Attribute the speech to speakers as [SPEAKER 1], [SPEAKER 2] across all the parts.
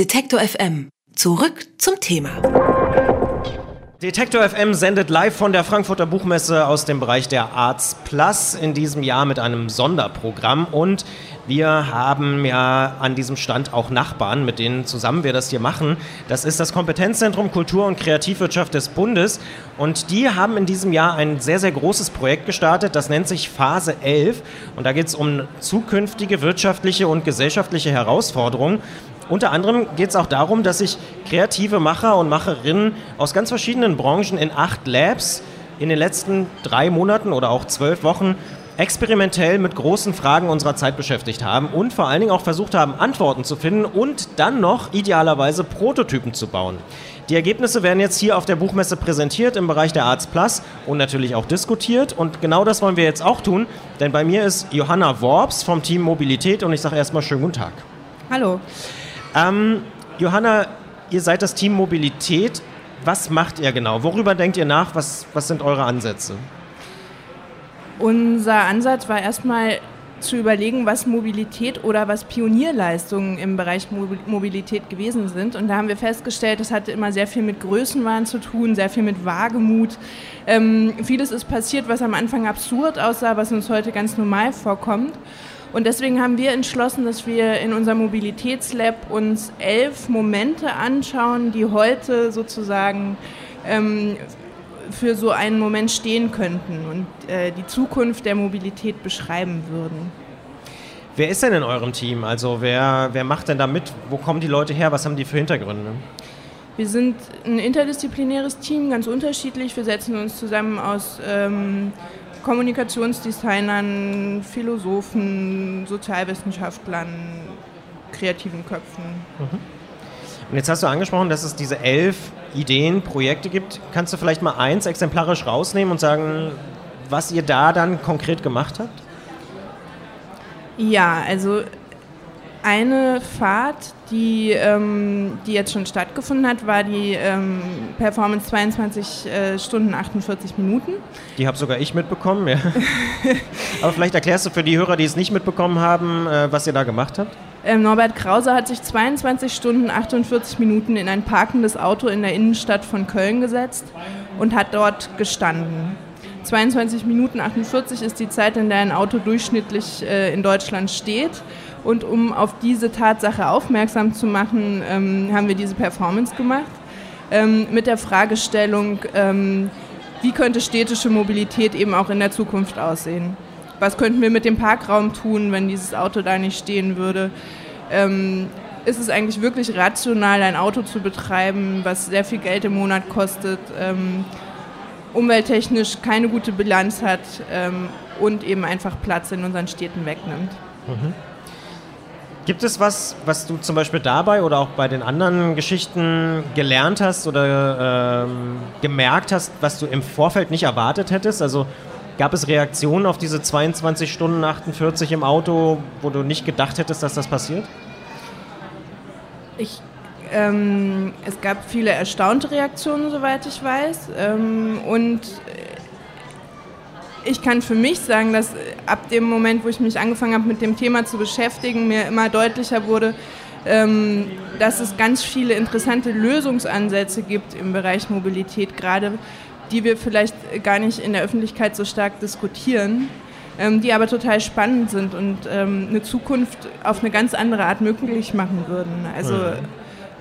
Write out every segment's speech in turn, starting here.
[SPEAKER 1] Detektor FM. Zurück zum Thema.
[SPEAKER 2] Detektor FM sendet live von der Frankfurter Buchmesse aus dem Bereich der Arts Plus in diesem Jahr mit einem Sonderprogramm und wir haben ja an diesem Stand auch Nachbarn, mit denen zusammen wir das hier machen. Das ist das Kompetenzzentrum Kultur und Kreativwirtschaft des Bundes und die haben in diesem Jahr ein sehr, sehr großes Projekt gestartet, das nennt sich Phase 11 und da geht es um zukünftige wirtschaftliche und gesellschaftliche Herausforderungen unter anderem geht es auch darum, dass sich kreative Macher und Macherinnen aus ganz verschiedenen Branchen in acht Labs in den letzten drei Monaten oder auch zwölf Wochen experimentell mit großen Fragen unserer Zeit beschäftigt haben und vor allen Dingen auch versucht haben, Antworten zu finden und dann noch idealerweise Prototypen zu bauen. Die Ergebnisse werden jetzt hier auf der Buchmesse präsentiert im Bereich der Arts Plus und natürlich auch diskutiert. Und genau das wollen wir jetzt auch tun, denn bei mir ist Johanna Worps vom Team Mobilität und ich sage erstmal schönen guten Tag.
[SPEAKER 3] Hallo.
[SPEAKER 2] Ähm, Johanna, ihr seid das Team Mobilität. Was macht ihr genau? Worüber denkt ihr nach? Was, was sind eure Ansätze?
[SPEAKER 3] Unser Ansatz war erstmal zu überlegen, was Mobilität oder was Pionierleistungen im Bereich Mobilität gewesen sind. Und da haben wir festgestellt, das hatte immer sehr viel mit Größenwahn zu tun, sehr viel mit Wagemut. Ähm, vieles ist passiert, was am Anfang absurd aussah, was uns heute ganz normal vorkommt. Und deswegen haben wir entschlossen, dass wir in unserem Mobilitätslab uns elf Momente anschauen, die heute sozusagen ähm, für so einen Moment stehen könnten und äh, die Zukunft der Mobilität beschreiben würden.
[SPEAKER 2] Wer ist denn in eurem Team? Also wer, wer macht denn da mit? Wo kommen die Leute her? Was haben die für Hintergründe?
[SPEAKER 3] Wir sind ein interdisziplinäres Team, ganz unterschiedlich. Wir setzen uns zusammen aus ähm, Kommunikationsdesignern, Philosophen, Sozialwissenschaftlern, kreativen Köpfen.
[SPEAKER 2] Mhm. Und jetzt hast du angesprochen, dass es diese elf Ideen, Projekte gibt. Kannst du vielleicht mal eins exemplarisch rausnehmen und sagen, was ihr da dann konkret gemacht habt?
[SPEAKER 3] Ja, also eine Fahrt, die, ähm, die jetzt schon stattgefunden hat, war die ähm, Performance 22 äh, Stunden 48 Minuten.
[SPEAKER 2] Die habe sogar ich mitbekommen, ja. Aber vielleicht erklärst du für die Hörer, die es nicht mitbekommen haben, äh, was ihr da gemacht habt?
[SPEAKER 3] Ähm, Norbert Krause hat sich 22 Stunden 48 Minuten in ein parkendes Auto in der Innenstadt von Köln gesetzt und hat dort gestanden. 22 Minuten 48 ist die Zeit, in der ein Auto durchschnittlich äh, in Deutschland steht. Und um auf diese Tatsache aufmerksam zu machen, ähm, haben wir diese Performance gemacht ähm, mit der Fragestellung, ähm, wie könnte städtische Mobilität eben auch in der Zukunft aussehen? Was könnten wir mit dem Parkraum tun, wenn dieses Auto da nicht stehen würde? Ähm, ist es eigentlich wirklich rational, ein Auto zu betreiben, was sehr viel Geld im Monat kostet, ähm, umwelttechnisch keine gute Bilanz hat ähm, und eben einfach Platz in unseren Städten wegnimmt? Mhm.
[SPEAKER 2] Gibt es was, was du zum Beispiel dabei oder auch bei den anderen Geschichten gelernt hast oder ähm, gemerkt hast, was du im Vorfeld nicht erwartet hättest? Also gab es Reaktionen auf diese 22 Stunden 48 im Auto, wo du nicht gedacht hättest, dass das passiert?
[SPEAKER 3] Ich, ähm, es gab viele erstaunte Reaktionen, soweit ich weiß. Ähm, und ich kann für mich sagen, dass ab dem Moment, wo ich mich angefangen habe, mit dem Thema zu beschäftigen, mir immer deutlicher wurde, ähm, dass es ganz viele interessante Lösungsansätze gibt im Bereich Mobilität, gerade die wir vielleicht gar nicht in der Öffentlichkeit so stark diskutieren, ähm, die aber total spannend sind und ähm, eine Zukunft auf eine ganz andere Art möglich machen würden. Also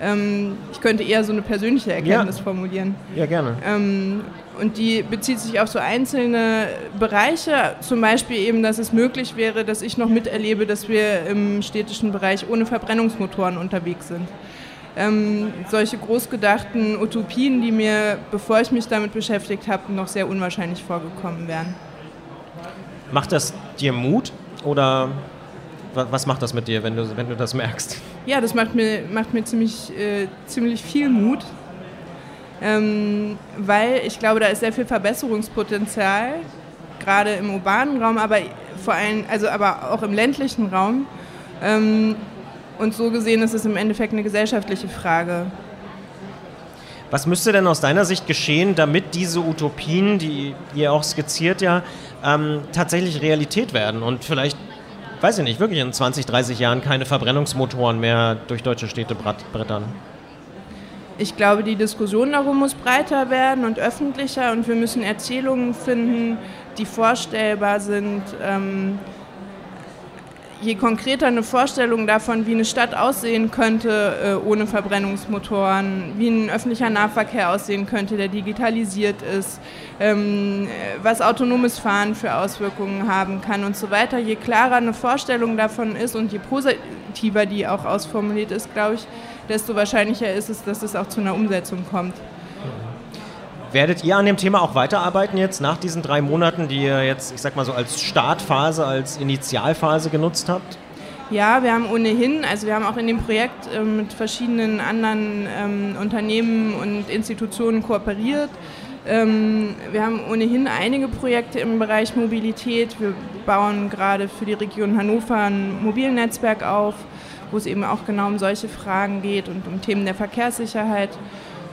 [SPEAKER 3] mhm. ich könnte eher so eine persönliche Erkenntnis
[SPEAKER 2] ja.
[SPEAKER 3] formulieren.
[SPEAKER 2] Ja, gerne.
[SPEAKER 3] Und die bezieht sich auf so einzelne Bereiche, zum Beispiel eben, dass es möglich wäre, dass ich noch miterlebe, dass wir im städtischen Bereich ohne Verbrennungsmotoren unterwegs sind. Ähm, solche großgedachten Utopien, die mir, bevor ich mich damit beschäftigt habe, noch sehr unwahrscheinlich vorgekommen wären.
[SPEAKER 2] Macht das dir Mut oder was macht das mit dir, wenn du, wenn du das merkst?
[SPEAKER 3] Ja, das macht mir, macht mir ziemlich, äh, ziemlich viel Mut, ähm, weil ich glaube, da ist sehr viel Verbesserungspotenzial, gerade im urbanen Raum, aber vor allem, also aber auch im ländlichen Raum. Ähm, und so gesehen ist es im Endeffekt eine gesellschaftliche Frage.
[SPEAKER 2] Was müsste denn aus deiner Sicht geschehen, damit diese Utopien, die ihr auch skizziert ja, ähm, tatsächlich Realität werden und vielleicht weiß ich nicht, wirklich in 20, 30 Jahren keine Verbrennungsmotoren mehr durch deutsche Städte brettern?
[SPEAKER 3] Ich glaube, die Diskussion darum muss breiter werden und öffentlicher und wir müssen Erzählungen finden, die vorstellbar sind. Ähm, je konkreter eine Vorstellung davon, wie eine Stadt aussehen könnte äh, ohne Verbrennungsmotoren, wie ein öffentlicher Nahverkehr aussehen könnte, der digitalisiert ist, ähm, was autonomes Fahren für Auswirkungen haben kann und so weiter. Je klarer eine Vorstellung davon ist und je positiver die auch ausformuliert ist, glaube ich, desto wahrscheinlicher ist es, dass es auch zu einer Umsetzung kommt.
[SPEAKER 2] Werdet ihr an dem Thema auch weiterarbeiten jetzt nach diesen drei Monaten, die ihr jetzt, ich sag mal so, als Startphase, als Initialphase genutzt habt?
[SPEAKER 3] Ja, wir haben ohnehin, also wir haben auch in dem Projekt äh, mit verschiedenen anderen ähm, Unternehmen und Institutionen kooperiert. Ähm, wir haben ohnehin einige Projekte im Bereich Mobilität. Wir bauen gerade für die Region Hannover ein Mobilnetzwerk auf, wo es eben auch genau um solche Fragen geht und um Themen der Verkehrssicherheit.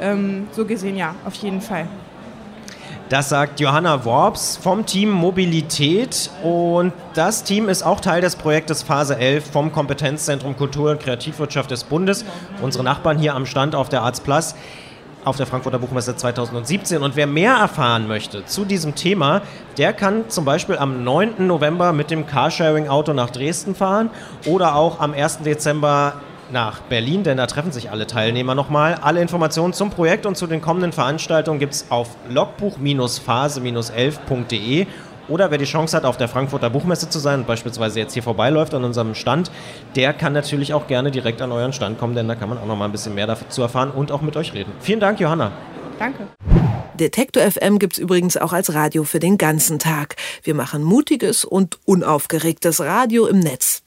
[SPEAKER 3] Ähm, so gesehen ja, auf jeden Fall.
[SPEAKER 2] Das sagt Johanna Worps vom Team Mobilität und das Team ist auch Teil des Projektes Phase 11 vom Kompetenzzentrum Kultur und Kreativwirtschaft des Bundes. Unsere Nachbarn hier am Stand auf der Plus auf der Frankfurter Buchmesse 2017. Und wer mehr erfahren möchte zu diesem Thema, der kann zum Beispiel am 9. November mit dem Carsharing-Auto nach Dresden fahren oder auch am 1. Dezember nach Berlin, denn da treffen sich alle Teilnehmer nochmal. Alle Informationen zum Projekt und zu den kommenden Veranstaltungen gibt es auf logbuch-phase-11.de oder wer die Chance hat, auf der Frankfurter Buchmesse zu sein und beispielsweise jetzt hier vorbeiläuft an unserem Stand, der kann natürlich auch gerne direkt an euren Stand kommen, denn da kann man auch noch mal ein bisschen mehr dazu erfahren und auch mit euch reden. Vielen Dank, Johanna.
[SPEAKER 3] Danke.
[SPEAKER 1] Detektor FM gibt es übrigens auch als Radio für den ganzen Tag. Wir machen mutiges und unaufgeregtes Radio im Netz.